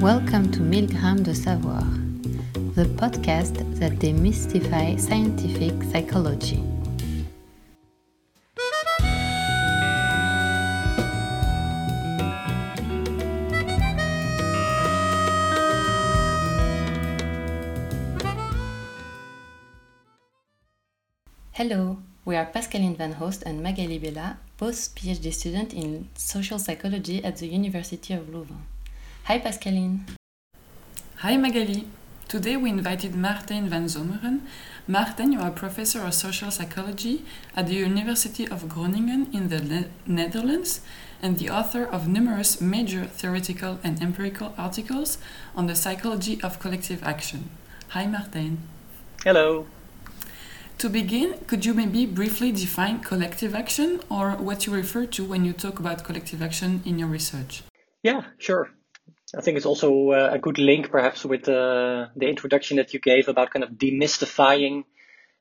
Welcome to Milgram de Savoir, the podcast that demystifies scientific psychology. Hello, we are Pascaline Van Oost and Magali Bella, both PhD students in social psychology at the University of Louvain. Hi Pascaline. Hi Magali. Today we invited Martijn van Zomeren. Martijn, you are a professor of social psychology at the University of Groningen in the ne Netherlands and the author of numerous major theoretical and empirical articles on the psychology of collective action. Hi Martijn. Hello. To begin, could you maybe briefly define collective action or what you refer to when you talk about collective action in your research? Yeah, sure. I think it's also uh, a good link, perhaps, with uh, the introduction that you gave about kind of demystifying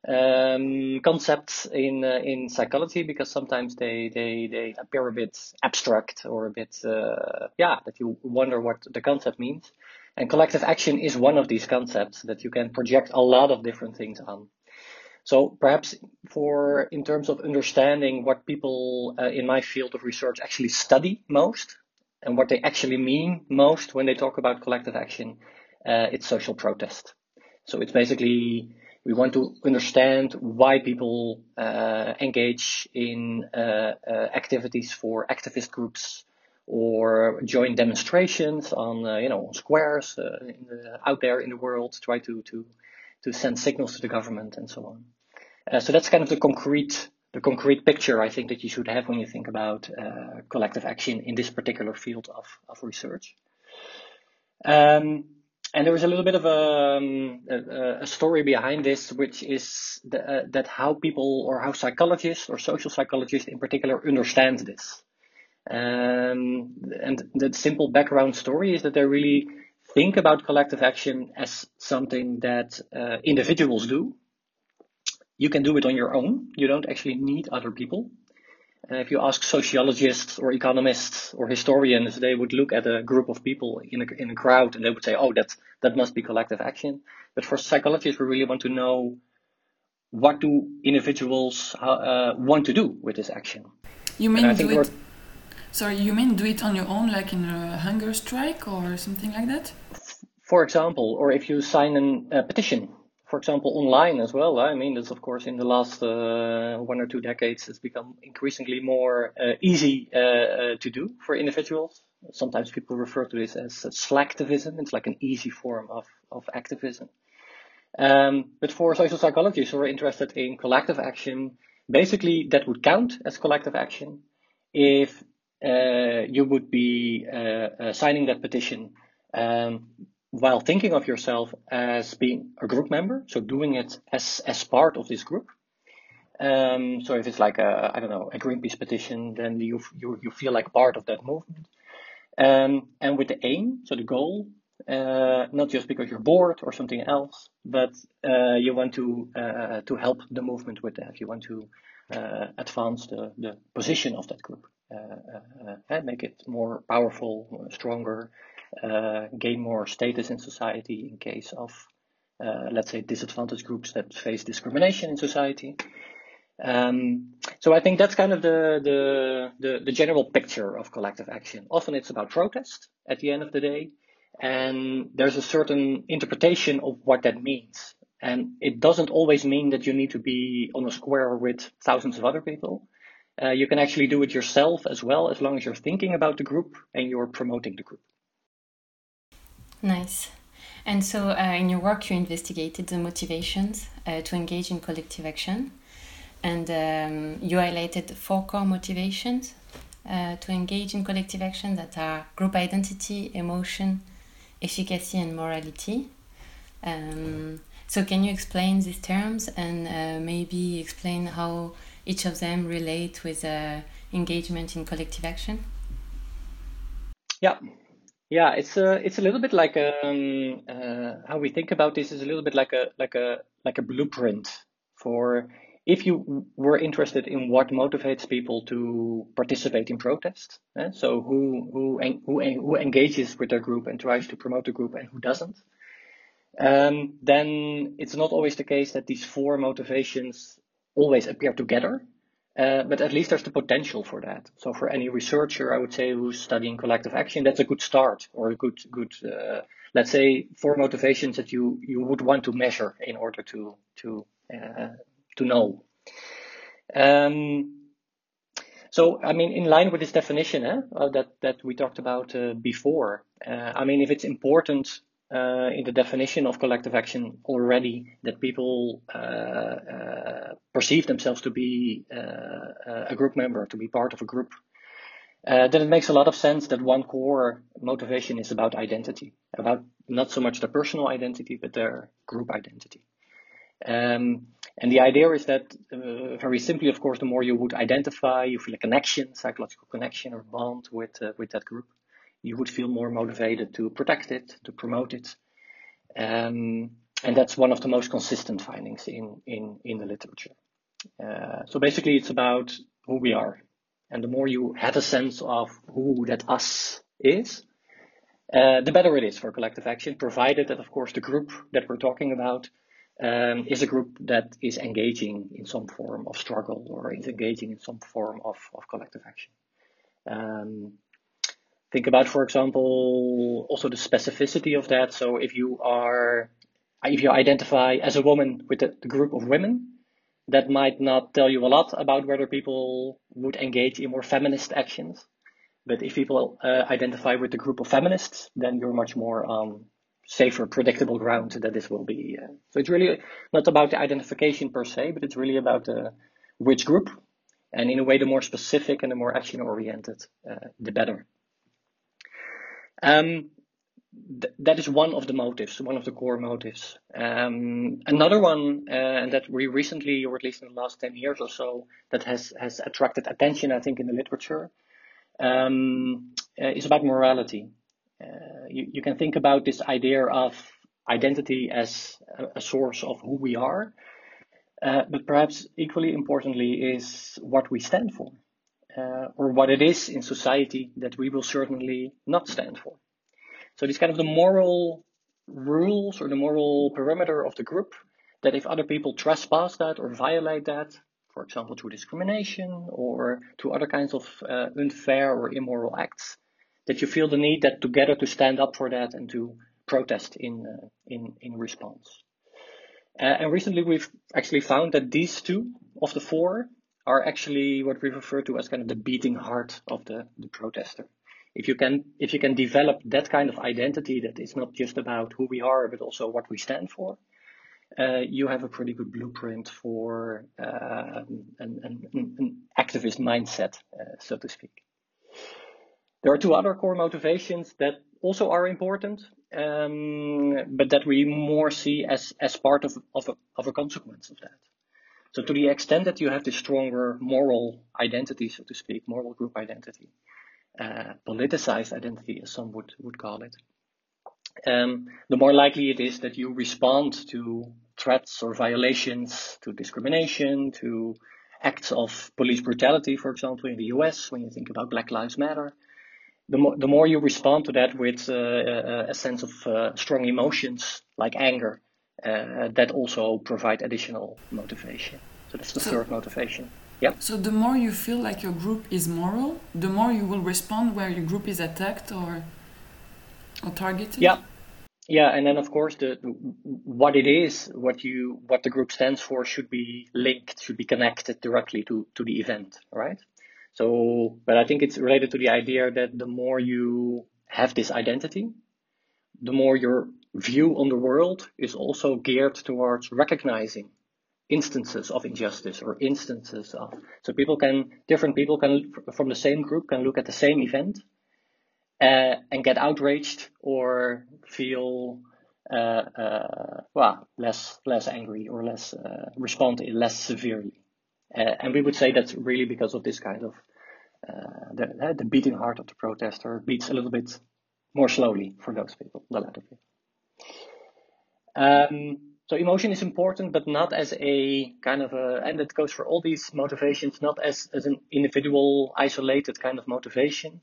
um, concepts in uh, in psychology, because sometimes they, they they appear a bit abstract or a bit uh, yeah that you wonder what the concept means. And collective action is one of these concepts that you can project a lot of different things on. So perhaps for in terms of understanding what people uh, in my field of research actually study most, and what they actually mean most when they talk about collective action, uh, it's social protest. So it's basically we want to understand why people uh, engage in uh, uh activities for activist groups or join demonstrations on uh, you know on squares uh, the, out there in the world, try to to to send signals to the government and so on. so that's kind of the concrete the concrete picture I think that you should have when you think about uh, collective action in this particular field of, of research. Um, and there is a little bit of a, um, a, a story behind this, which is the, uh, that how people or how psychologists or social psychologists in particular understand this. Um, and the simple background story is that they really think about collective action as something that uh, individuals do, you can do it on your own. You don't actually need other people. Uh, if you ask sociologists or economists or historians, they would look at a group of people in a, in a crowd and they would say, oh, that, that must be collective action. But for psychologists, we really want to know what do individuals uh, want to do with this action. You mean do it? Sorry, you mean do it on your own, like in a hunger strike or something like that? For example, or if you sign an, a petition for example, online as well. I mean, that's of course in the last uh, one or two decades, it's become increasingly more uh, easy uh, uh to do for individuals. Sometimes people refer to this as slacktivism. It's like an easy form of, of activism. Um, but for social psychologists who are interested in collective action, basically that would count as collective action if uh, you would be uh, signing that petition um, while thinking of yourself as being a group member, so doing it as, as part of this group. Um, so if it's like a, I don't know, a Greenpeace petition, then you, you, you feel like part of that movement. Um, and with the aim, so the goal, uh, not just because you're bored or something else, but uh, you want to uh, to help the movement with that. You want to uh, advance the, the position of that group, uh, uh, and make it more powerful, stronger, gain more status in society in case of, uh, let's say, disadvantaged groups that face discrimination in society. Um, so I think that's kind of the, the, the, the, general picture of collective action. Often it's about protest at the end of the day, and there's a certain interpretation of what that means. And it doesn't always mean that you need to be on a square with thousands of other people. Uh, you can actually do it yourself as well, as long as you're thinking about the group and you're promoting the group. Nice. And so, uh, in your work, you investigated the motivations uh, to engage in collective action, and um, you highlighted four core motivations uh, to engage in collective action that are group identity, emotion, efficacy, and morality. Um, so, can you explain these terms and uh, maybe explain how each of them relate with uh, engagement in collective action? Yeah, yeah, it's a it's a little bit like um, uh, how we think about this is a little bit like a like a like a blueprint for if you were interested in what motivates people to participate in protests, eh, so who, who, who, who engages with their group and tries to promote the group and who doesn't, um, then it's not always the case that these four motivations always appear together. Uh, but at least there's the potential for that. So for any researcher, I would say who's studying collective action, that's a good start or a good, good, uh, let's say, four motivations that you you would want to measure in order to to uh, to know. Um, so I mean, in line with this definition eh, uh, that that we talked about uh, before, uh, I mean, if it's important uh, in the definition of collective action already that people uh, uh, perceive themselves to be uh, a group member, to be part of a group, uh, then it makes a lot of sense that one core motivation is about identity, about not so much their personal identity, but their group identity. Um, and the idea is that, uh, very simply, of course, the more you would identify, you feel a connection, psychological connection or bond with with that group, you would feel more motivated to protect it, to promote it. Um, and that's one of the most consistent findings in, in, in the literature. Uh, so basically, it's about who we are. And the more you have a sense of who that us is, uh, the better it is for collective action, provided that, of course, the group that we're talking about um, is a group that is engaging in some form of struggle or is engaging in some form of, of collective action. Um, Think about, for example, also the specificity of that. So if you are, if you identify as a woman with the group of women, that might not tell you a lot about whether people would engage in more feminist actions. But if people uh, identify with the group of feminists, then you're much more on safer, predictable ground that this will be. Uh, so it's really not about the identification per se, but it's really about uh, which group. And in a way, the more specific and the more action oriented, uh, the better. Um, th- that is one of the motives, one of the core motives. Um, another one, uh, and that we recently, or at least in the last 10 years or so, that has, has attracted attention, I think, in the literature, um, uh, is about morality. Uh, you, you can think about this idea of identity as a, a source of who we are, uh, but perhaps equally importantly is what we stand for uh, or what it is in society that we will certainly not stand for. So these kind of the moral rules or the moral perimeter of the group that if other people trespass that or violate that, for example, through discrimination or through other kinds of uh, unfair or immoral acts, that you feel the need that together to stand up for that and to protest in uh, in in response. Uh, and recently, we've actually found that these two of the four are actually what we refer to as kind of the beating heart of the, the protester. If you can if you can develop that kind of identity that is not just about who we are but also what we stand for, uh, you have a pretty good blueprint for uh, an, an, an, activist mindset, uh, so to speak. There are two other core motivations that also are important, um, but that we more see as, as part of, of, a, of a consequence of that. So to the extent that you have this stronger moral identity, so to speak, moral group identity, uh, politicized identity, as some would, would call it, um, the more likely it is that you respond to threats or violations, to discrimination, to acts of police brutality, for example, in the US, when you think about Black Lives Matter. The more, the more you respond to that with uh, a, a, sense of uh, strong emotions like anger, uh, that also provide additional motivation. So that's the so, third motivation. So the more you feel like your group is moral, the more you will respond where your group is attacked or or targeted. Yeah. Yeah, and then of course the what it is, what you what the group stands for should be linked, should be connected directly to to the event, right? So, but I think it's related to the idea that the more you have this identity, the more your view on the world is also geared towards recognizing instances of injustice or instances of so people can different people can from the same group can look at the same event uh, and get outraged or feel uh, uh, well less less angry or less uh, respond less severely. Uh, and we would say that's really because of this kind of uh, the, the beating heart of the protester beats a little bit more slowly for those people the latter people. Um, so emotion is important, but not as a kind of a, and it goes for all these motivations, not as, as an individual, isolated kind of motivation.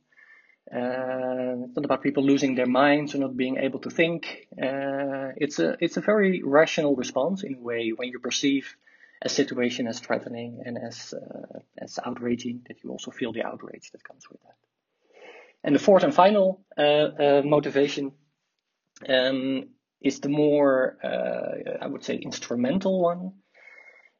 Uh, it's not about people losing their minds or not being able to think. Uh, it's a it's a very rational response in a way when you perceive a situation as threatening and as uh, as outraging that you also feel the outrage that comes with that. And the fourth and final uh, uh, motivation um, is the more, uh, I would say, instrumental one,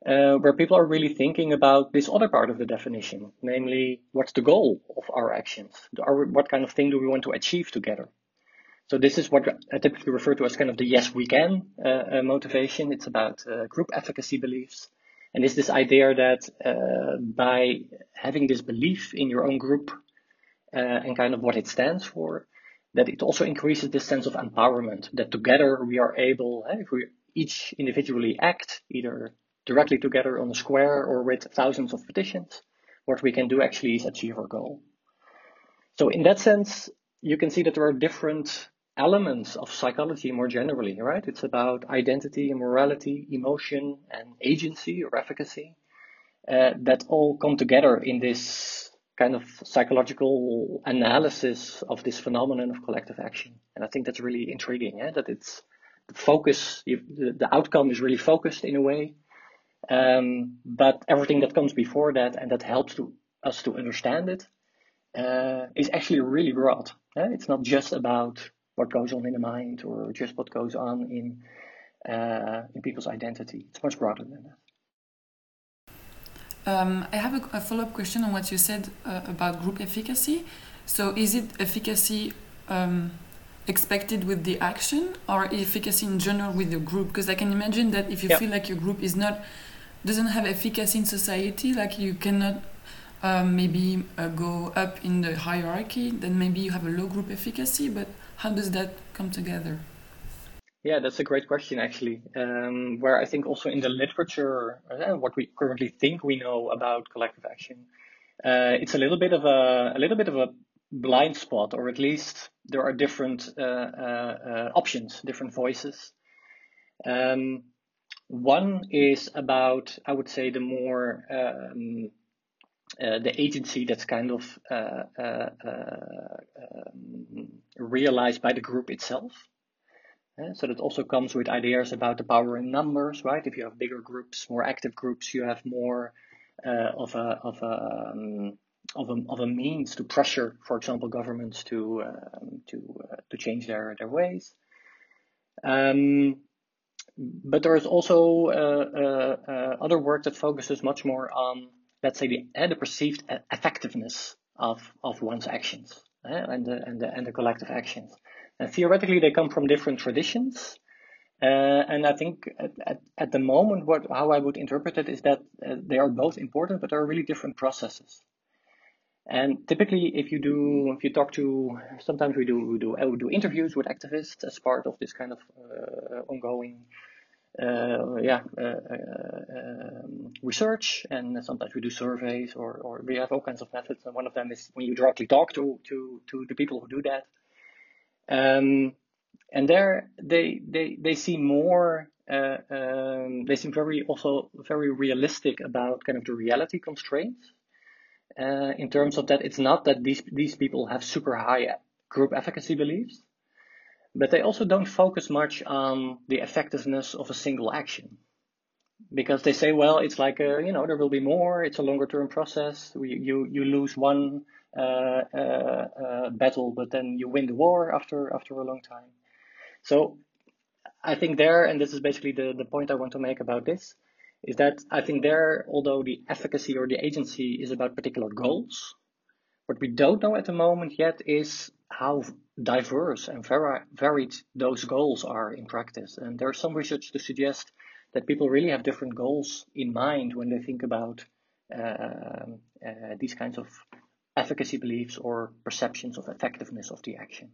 uh, where people are really thinking about this other part of the definition, namely, what's the goal of our actions? Are, what kind of thing do we want to achieve together? So this is what I typically refer to as kind of the yes we can uh, uh motivation. It's about uh, group efficacy beliefs, and it's this idea that uh, by having this belief in your own group and kind of what it stands for, that it also increases this sense of empowerment that together we are able, eh, if we each individually act, either directly together on a square or with thousands of petitions, what we can do actually is achieve our goal. So in that sense, you can see that there are different elements of psychology more generally, right? It's about identity and morality, emotion and agency or efficacy uh, that all come together in this kind of psychological analysis of this phenomenon of collective action. And I think that's really intriguing, eh? that it's the focus, the, the outcome is really focused in a way. Um, but everything that comes before that and that helps to, us to understand it uh, is actually really broad. Eh? It's not just about what goes on in the mind or just what goes on in uh, in people's identity. It's much broader than that. Um, I have a, a follow up question on what you said uh, about group efficacy. So, is it efficacy um, expected with the action or efficacy in general with the group? Because I can imagine that if you yep. feel like your group is not doesn't have efficacy in society, like you cannot um, maybe uh, go up in the hierarchy, then maybe you have a low group efficacy. But how does that come together? Yeah, that's a great question, actually. Um, where I think also in the literature, uh, what we currently think we know about collective action, uh, it's a little bit of a a little bit of a blind spot, or at least there are different uh, uh, uh options, different voices. Um, one is about, I would say, the more um, uh, the agency that's kind of um, realized by the group itself. Uh, so that also comes with ideas about the power in numbers, right? If you have bigger groups, more active groups, you have more uh, of a of a um, of a of a means to pressure, for example, governments to um, to uh, to change their their ways. Um, but there is also uh, uh, uh, other work that focuses much more on, let's say, the, the perceived effectiveness of of one's actions and the, and the and the collective actions. And theoretically, they come from different traditions. Uh, and I think at, at, at, the moment, what how I would interpret it is that uh, they are both important, but they are really different processes. And typically, if you do, if you talk to, sometimes we do we do we do interviews with activists as part of this kind of uh, ongoing, uh, yeah, uh, um, research. And sometimes we do surveys, or or we have all kinds of methods. And one of them is when you directly talk to to to the people who do that. Um, and there they they they seem more uh, um, they seem very also very realistic about kind of the reality constraints uh, in terms of that it's not that these these people have super high group efficacy beliefs but they also don't focus much on the effectiveness of a single action. Because they say well it's like a, you know there will be more it's a longer term process we, you you lose one uh, battle, but then you win the war after after a long time. So I think there, and this is basically the, the point I want to make about this, is that I think there, although the efficacy or the agency is about particular goals, what we don't know at the moment yet is how diverse and vari- varied those goals are in practice. And there's some research to suggest that people really have different goals in mind when they think about uh, uh, these kinds of efficacy beliefs or perceptions of effectiveness of the action.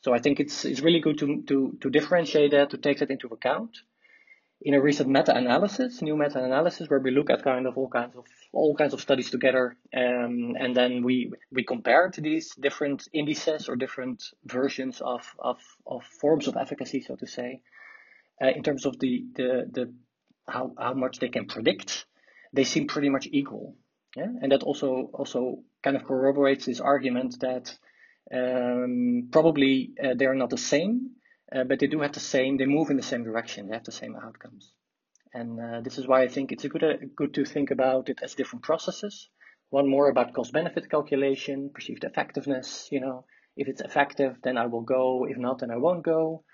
So I think it's it's really good to to to differentiate that, to take that into account. In a recent meta-analysis, new meta-analysis, where we look at kind of all kinds of all kinds of studies together, um, and then we we compared these different indices or different versions of of of forms of efficacy, so to say. uh, in terms of the, the, the how, how much they can predict, they seem pretty much equal. Yeah? And that also also kind of corroborates this argument that um, probably uh, they are not the same, uh, but they do have the same, they move in the same direction, they have the same outcomes. And uh, this is why I think it's a good, uh, good to think about it as different processes. One more about cost benefit calculation, perceived effectiveness, you know, if it's effective, then I will go. If not, then I won't go.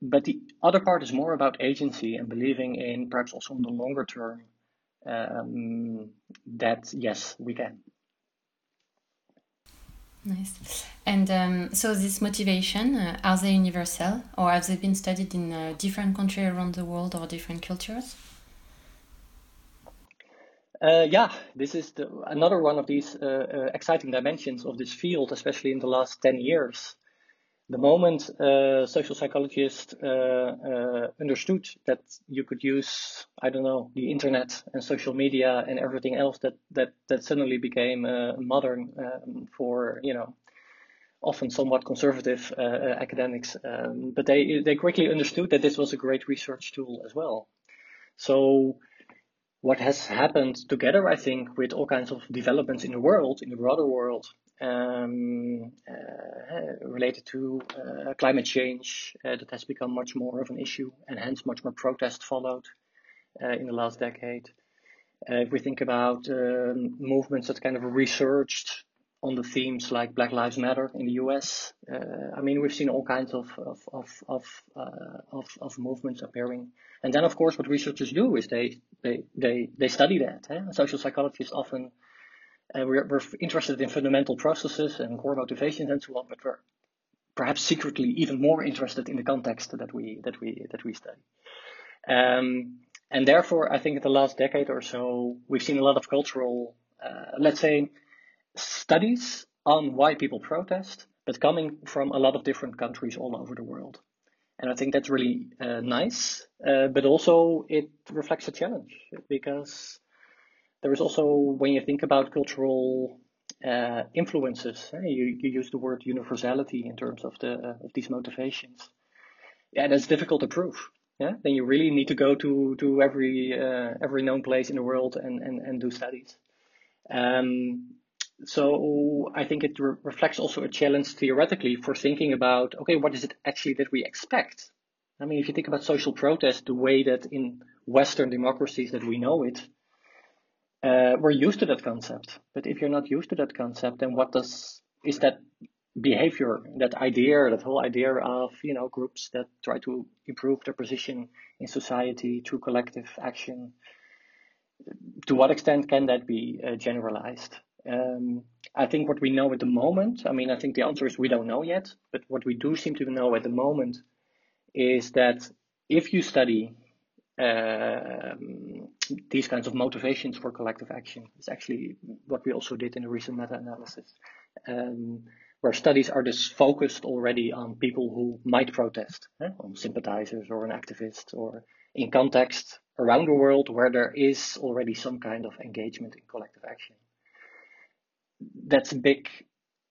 But the other part is more about agency and believing in perhaps also in the longer term um, that yes, we can. Nice. And um, so, this motivation, uh, are they universal or have they been studied in uh, different countries around the world or different cultures? Uh, yeah, this is the, another one of these uh, uh, exciting dimensions of this field, especially in the last 10 years. The moment uh, social psychologists uh, uh, understood that you could use, I don't know, the internet and social media and everything else that, that, that suddenly became modern um, for, you know, often somewhat conservative academics. Um, but they, they quickly understood that this was a great research tool as well. So what has happened together, I think, with all kinds of developments in the world, in the broader world, um, uh, related to uh, climate change, uh, that has become much more of an issue, and hence much more protest followed uh, in the last decade. Uh, if we think about um, movements that kind of researched on the themes like Black Lives Matter in the US, uh, I mean, we've seen all kinds of of of of, of, of movements appearing and then, of course, what researchers do is they they they, they study that. Eh? Social psychologists often uh, we're, we're interested in fundamental processes and core motivations and so on, but we're perhaps secretly even more interested in the context that we that we that we study. Um, and therefore, I think in the last decade or so, we've seen a lot of cultural, uh, let's say, studies on why people protest, but coming from a lot of different countries all over the world. And I think that's really uh, nice, uh, but also it reflects a challenge because there is also, when you think about cultural uh, influences, eh, you, you use the word universality in terms of the uh, of these motivations. Yeah, that's difficult to prove. Yeah, then you really need to go to to every uh, every known place in the world and and, and do studies. Um, so I think it re- reflects also a challenge theoretically for thinking about okay, what is it actually that we expect? I mean, if you think about social protest, the way that in Western democracies that we know it, uh, we're used to that concept. But if you're not used to that concept, then what does is that behavior, that idea, that whole idea of you know groups that try to improve their position in society through collective action? To what extent can that be uh, generalized? Um, I think what we know at the moment, I mean, I think the answer is we don't know yet, but what we do seem to know at the moment is that if you study um, these kinds of motivations for collective action, it's actually what we also did in a recent meta analysis, um, where studies are just focused already on people who might protest, eh, on sympathizers or an activist, or in context around the world where there is already some kind of engagement in collective action that's a big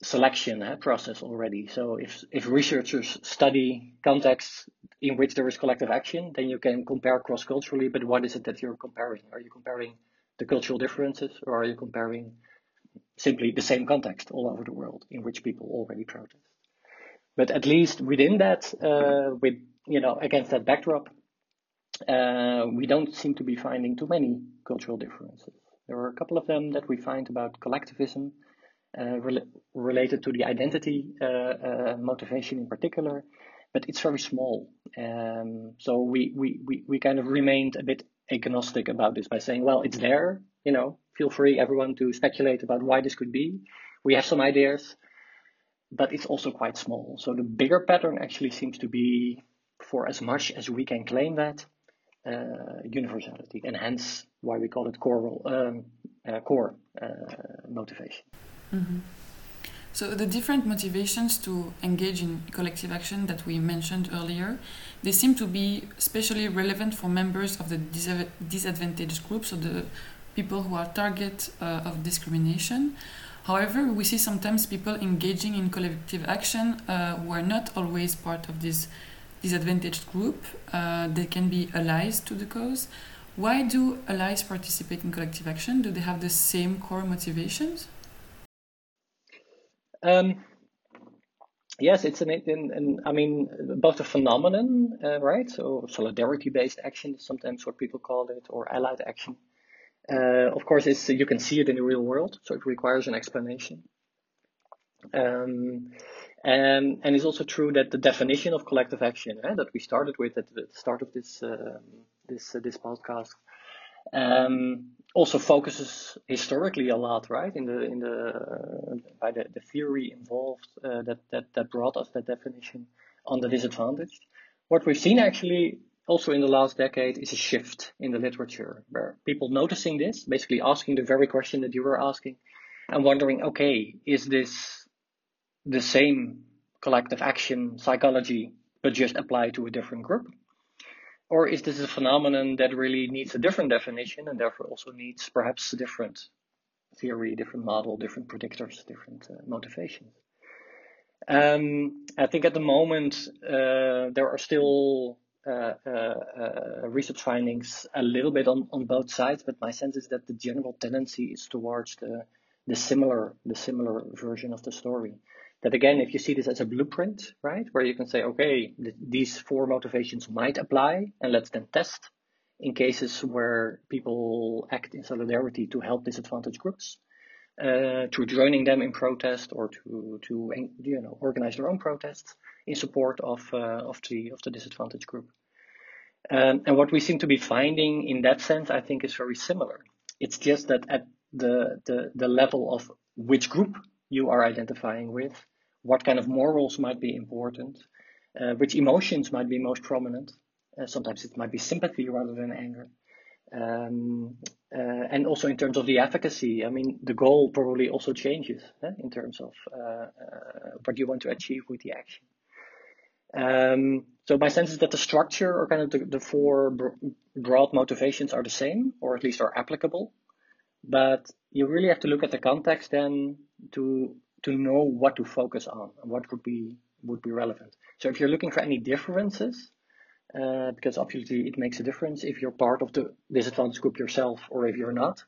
selection uh, process already. So if if researchers study contexts in which there is collective action, then you can compare cross culturally. But what is it that you're comparing? Are you comparing the cultural differences, or are you comparing simply the same context all over the world in which people already protest? But at least within that, uh, with you know against that backdrop, uh, we don't seem to be finding too many cultural differences. There are a couple of them that we find about collectivism, uh, related to the identity uh, uh, motivation in particular, but it's very small. Um, so we, we, we, we kind of remained a bit agnostic about this by saying, well, it's there, you know, feel free everyone to speculate about why this could be. We have some ideas, but it's also quite small. So the bigger pattern actually seems to be for as much as we can claim that uh, universality, and hence why we call it core um, uh, core uh, motivation. Mm-hmm. So the different motivations to engage in collective action that we mentioned earlier, they seem to be especially relevant for members of the disadvantaged groups, or the people who are target uh, of discrimination. However, we see sometimes people engaging in collective action uh, who are not always part of this disadvantaged group. Uh, they can be allies to the cause. Why do allies participate in collective action? Do they have the same core motivations? Um, yes, it's an, an, an, I mean, both a phenomenon, uh, right? So solidarity-based action is sometimes what people call it, or allied action. Uh, of course, it's, you can see it in the real world, so it requires an explanation. Um, and, and it's also true that the definition of collective action eh, that we started with at the start of this uh, this uh, this podcast um, also focuses historically a lot, right? In the in the uh, by the, the theory involved uh, that that that brought us that definition on the disadvantaged. What we've seen actually also in the last decade is a shift in the literature where people noticing this, basically asking the very question that you were asking, and wondering, okay, is this the same collective action psychology but just applied to a different group? Or is this a phenomenon that really needs a different definition and therefore also needs perhaps a different theory, different model, different predictors, different uh, motivations? Um, I think at the moment uh, there are still uh, uh, uh, research findings a little bit on, on both sides, but my sense is that the general tendency is towards the the similar the similar version of the story that again, if you see this as a blueprint, right, where you can say, okay, th- these four motivations might apply, and let's then test in cases where people act in solidarity to help disadvantaged groups, uh, through joining them in protest or to to you know organize their own protests in support of uh, of the of the disadvantaged group. Um, and what we seem to be finding in that sense, I think, is very similar. It's just that at the the, the level of which group you are identifying with, what kind of morals might be important, uh, which emotions might be most prominent. Uh, sometimes it might be sympathy rather than anger. Um, uh, and also in terms of the efficacy, I mean, the goal probably also changes eh, in terms of uh, uh, what you want to achieve with the action. Um, so my sense is that the structure or kind of the, the four broad motivations are the same, or at least are applicable. But you really have to look at the context then to to know what to focus on and what would be would be relevant. So if you're looking for any differences, uh, because obviously it makes a difference if you're part of the disadvantaged group yourself or if you're not.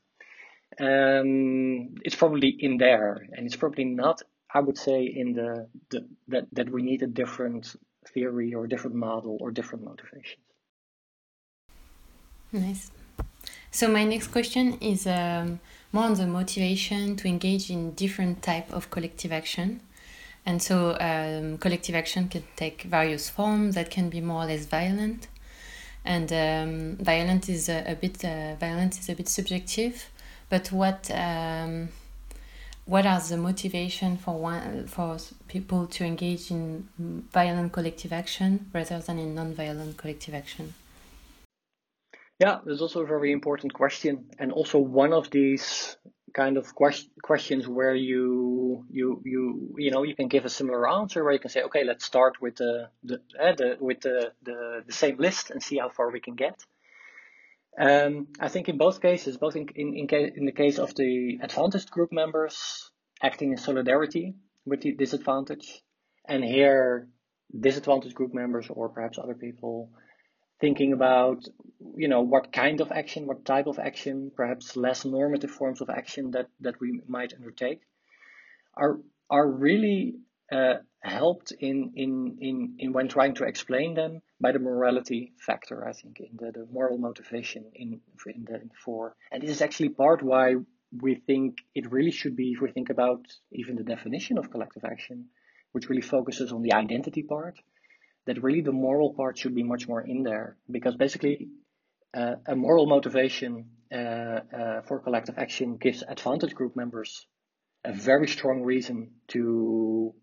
Um, it's probably in there, and it's probably not. I would say in the, the that that we need a different theory or different model or different motivations. Nice. So my next question is. Um, more on the motivation to engage in different type of collective action. And so um, collective action can take various forms that can be more or less violent. And um, violent is a, a bit uh, violence is a bit subjective, but what um, what are the motivation for one for people to engage in violent collective action rather than in non-violent collective action? Yeah, that's also a very important question, and also one of these kind of quest- questions where you you you you know you can give a similar answer where you can say, okay, let's start with the the, uh, the with the, the the same list and see how far we can get. Um, I think in both cases, both in in in, ca- in the case of the advantaged group members acting in solidarity with the disadvantaged, and here disadvantaged group members or perhaps other people thinking about you know what kind of action what type of action perhaps less normative forms of action that that we might undertake are are really uh, helped in, in in in when trying to explain them by the morality factor i think in the, the moral motivation in in the for and this is actually part why we think it really should be if we think about even the definition of collective action which really focuses on the identity part that really the moral part should be much more in there. Because basically uh, a moral motivation uh, uh, for collective action gives advantage group members a very strong reason to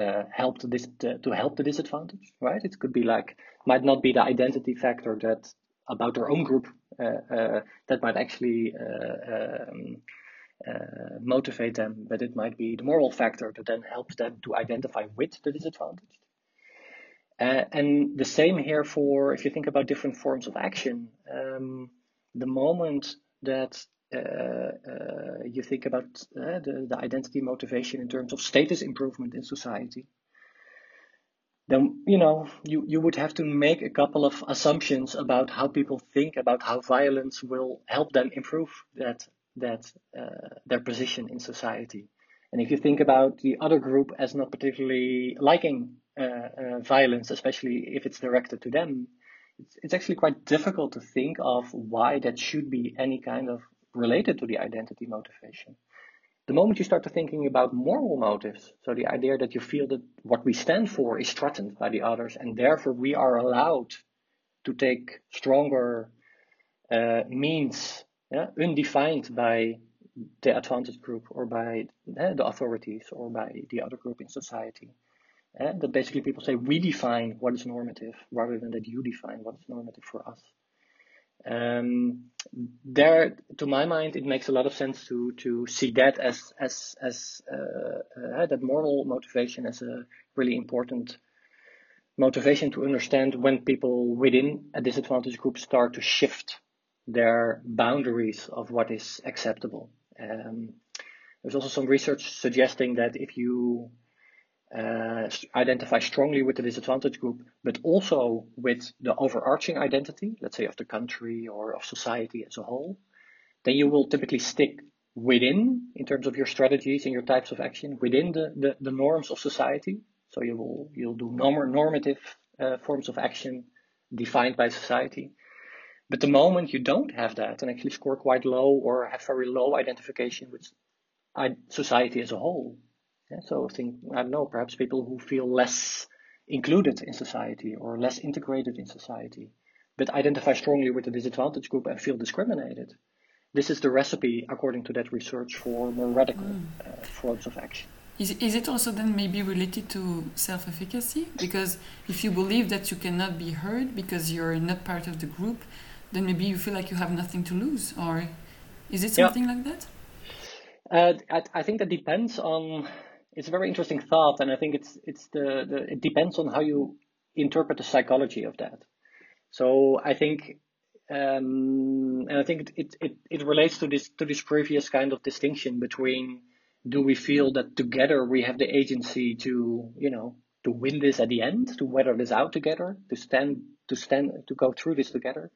uh, help the dis- to help the disadvantage right? It could be like might not be the identity factor that about their own group uh, uh, that might actually um, motivate them but it might be the moral factor that then helps them to identify with the disadvantage uh, and the same here for if you think about different forms of action. Um, the moment that uh, uh, you think about uh, the, the identity motivation in terms of status improvement in society, then you know you, you would have to make a couple of assumptions about how people think about how violence will help them improve that that uh, their position in society. And if you think about the other group as not particularly liking violence, especially if it's directed to them, it's, it's actually quite difficult to think of why that should be any kind of related to the identity motivation. The moment you start to thinking about moral motives, so the idea that you feel that what we stand for is threatened by the others, and therefore we are allowed to take stronger uh, means, yeah, undefined by the advantage group or by uh, the authorities or by the other group in society. Uh, that basically people say we define what is normative rather than that you define what is normative for us. Um, there, to my mind, it makes a lot of sense to to see that as as as uh, uh, that moral motivation as a really important motivation to understand when people within a disadvantaged group start to shift their boundaries of what is acceptable. Um, there's also some research suggesting that if you uh, identify strongly with the disadvantaged group, but also with the overarching identity, let's say of the country or of society as a whole, then you will typically stick within, in terms of your strategies and your types of action, within the, the, the norms of society. So you will you'll do norm- normative uh, forms of action defined by society. But the moment you don't have that and actually score quite low or have very low identification with society as a whole, yeah, so think, I don't know, perhaps people who feel less included in society or less integrated in society, but identify strongly with the disadvantaged group and feel discriminated. This is the recipe, according to that research, for more radical mm. uh, forms of action. Is, is it also then maybe related to self efficacy? Because if you believe that you cannot be heard because you're not part of the group, then maybe you feel like you have nothing to lose? Or is it something yeah. like that? Uh, I, I think that depends on it's a very interesting thought, and I think it's it's the, the it depends on how you interpret the psychology of that. So I think, um, and I think it, it it relates to this to this previous kind of distinction between do we feel that together we have the agency to you know to win this at the end, to weather this out together, to stand to stand to go through this together,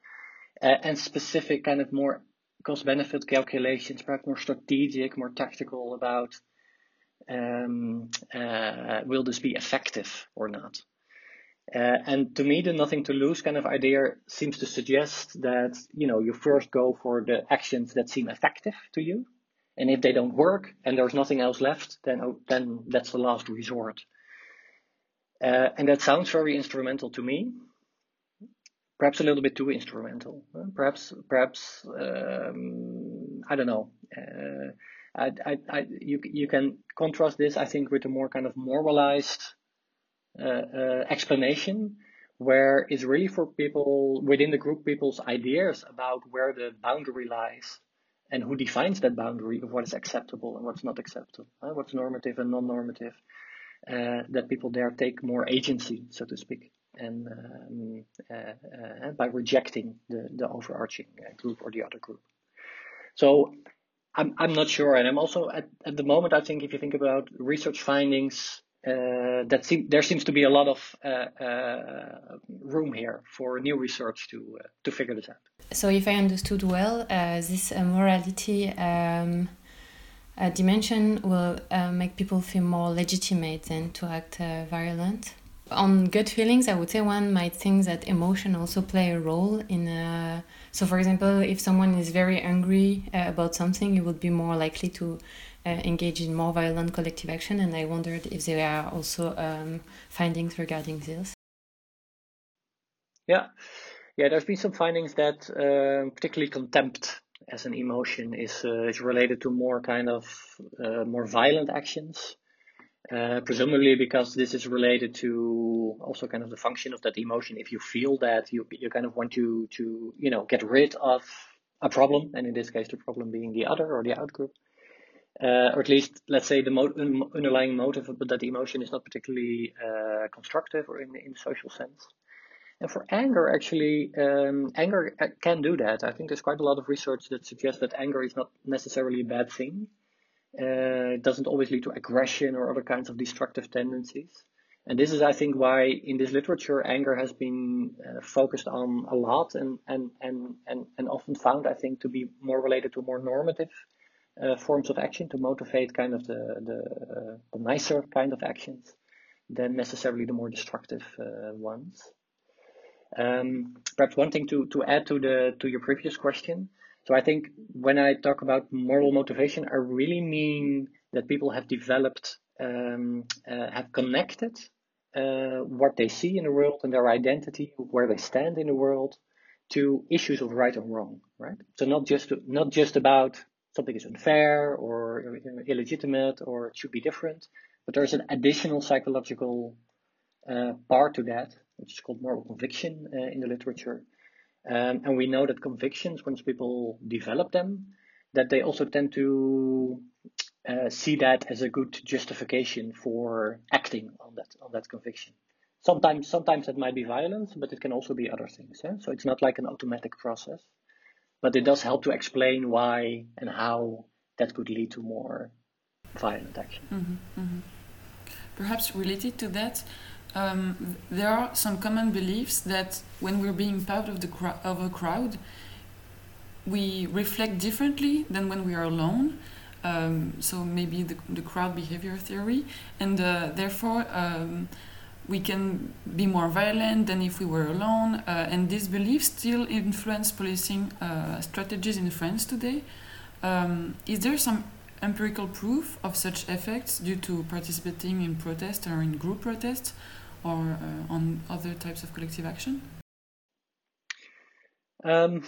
uh, and specific kind of more cost benefit calculations, perhaps more strategic, more tactical about um, uh, will this be effective or not? Uh, and to me, the nothing to lose kind of idea seems to suggest that you know you first go for the actions that seem effective to you, and if they don't work and there's nothing else left, then oh, then that's the last resort. Uh, and that sounds very instrumental to me. Perhaps a little bit too instrumental. Perhaps, perhaps um, I don't know. Uh, I, I, I, you, you can contrast this, I think, with a more kind of moralized uh, uh, explanation, where it's really for people within the group, people's ideas about where the boundary lies and who defines that boundary of what is acceptable and what's not acceptable, uh, what's normative and non-normative. Uh, that people there take more agency, so to speak, and um, uh, uh, by rejecting the, the overarching group or the other group. So I'm, I'm not sure. And I'm also at, at the moment, I think if you think about research findings, uh, that seem, there seems to be a lot of uh, uh, room here for new research to, uh, to figure this out. So, if I understood well, uh, this uh, morality um, dimension will make people feel more legitimate than to act violent. On gut feelings, I would say one might think that emotion also play a role in so, for example, if someone is very angry uh, about something, you would be more likely to uh, engage in more violent collective action. And I wondered if there are also um, findings regarding this. Yeah, yeah. There's been some findings that, uh, particularly contempt as an emotion, is uh, is related to more kind of uh, more violent actions. Uh, presumably because this is related to also kind of the function of that emotion. If you feel that you you kind of want to to you know get rid of a problem, and in this case the problem being the other or the outgroup, uh, or at least let's say the mo- underlying motive of that emotion is not particularly uh, constructive or in in social sense. And for anger, actually, um, anger uh, can do that. I think there's quite a lot of research that suggests that anger is not necessarily a bad thing. Uh, it doesn't always lead to aggression or other kinds of destructive tendencies. And this is, I think, why in this literature anger has been uh, focused on a lot and, and, and, and, and often found, I think, to be more related to more normative uh, forms of action to motivate kind of the, the, uh, the, nicer kind of actions than necessarily the more destructive uh, ones. Um, perhaps one thing to, to add to the to your previous question. So I think when I talk about moral motivation, I really mean that people have developed, um, uh, have connected uh, what they see in the world and their identity, where they stand in the world, to issues of right and wrong, right? So not just not just about something is unfair or illegitimate or it should be different, but there's an additional psychological uh, part to that, which is called moral conviction uh, in the literature. Um, and we know that convictions, once people develop them, that they also tend to uh, see that as a good justification for acting on that on that conviction. Sometimes, sometimes it might be violence, but it can also be other things. Yeah? So it's not like an automatic process, but it does help to explain why and how that could lead to more violent action. Mm-hmm, mm-hmm. Perhaps related to that, um, there are some common beliefs that when we're being part of the of a crowd, we reflect differently than when we are alone. Um, so maybe the, the crowd behavior theory, and uh, therefore um, we can be more violent than if we were alone. Uh, and these beliefs still influence policing uh, strategies in France today. Um, is there some empirical proof of such effects due to participating in protests or in group protests or uh, on other types of collective action? Um,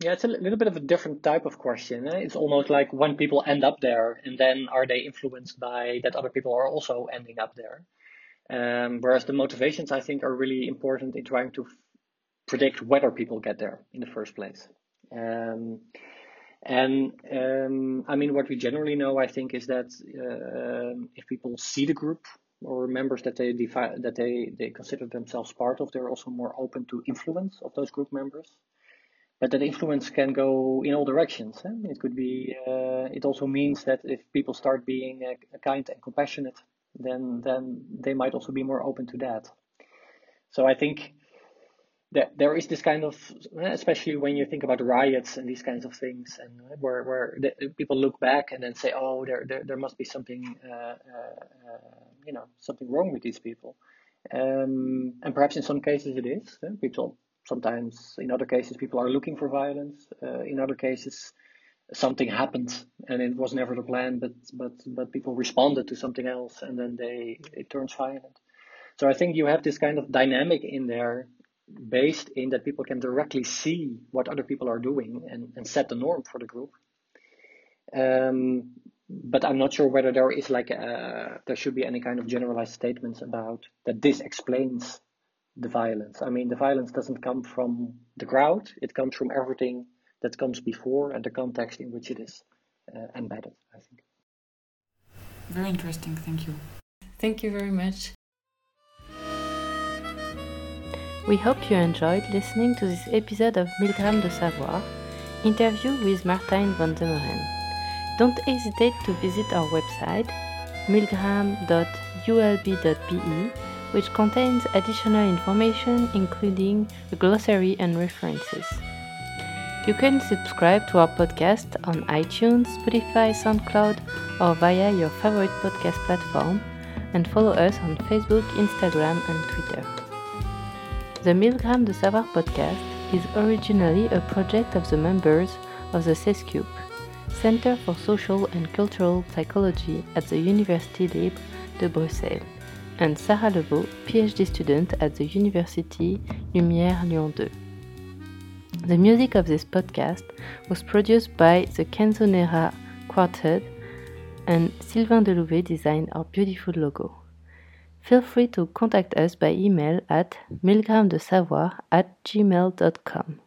yeah, it's a little bit of a different type of question. Eh? It's almost like when people end up there, and then are they influenced by that other people are also ending up there? Um, whereas the motivations, I think, are really important in trying to f- predict whether people get there in the first place. Um, and um, I mean, what we generally know, I think, is that uh, if people see the group or members that they defi- that they, they consider themselves part of, they're also more open to influence of those group members. But that influence can go in all directions. Eh? It could be. Uh, it also means that if people start being uh, kind and compassionate, then then they might also be more open to that. So I think that there is this kind of, especially when you think about riots and these kinds of things, and where where the, people look back and then say, oh, there there, there must be something, uh, uh, uh, you know, something wrong with these people, um, and perhaps in some cases it is. People sometimes, in other cases, people are looking for violence. Uh, in other cases, something happened and it was never the plan, but but but people responded to something else, and then they it turns violent. So I think you have this kind of dynamic in there based in that people can directly see what other people are doing and, and set the norm for the group. Um, but I'm not sure whether there is like a, there should be any kind of generalized statements about that this explains the violence. I mean, the violence doesn't come from the crowd; it comes from everything that comes before and the context in which it is uh, embedded. I think. Very interesting. Thank you. Thank you very much. We hope you enjoyed listening to this episode of Milgram de Savoir, interview with Martijn van Zomeren. Don't hesitate to visit our website milgram.ulb.be, which contains additional information including a glossary and references. You can subscribe to our podcast on iTunes, Spotify, SoundCloud, or via your favorite podcast platform, and follow us on Facebook, Instagram, and Twitter. The Milgram de Savoir podcast is originally a project of the members of the CESCUP, Center for Social and Cultural Psychology at the Université Libre de Bruxelles, and Sarah Leveau, PhD student at the University Lumière Lyon 2. The music of this podcast was produced by the Canzonera Quartet, and Sylvain Delouvet designed our beautiful logo. Feel free to contact us by email at milgramdesavoir at gmail.com.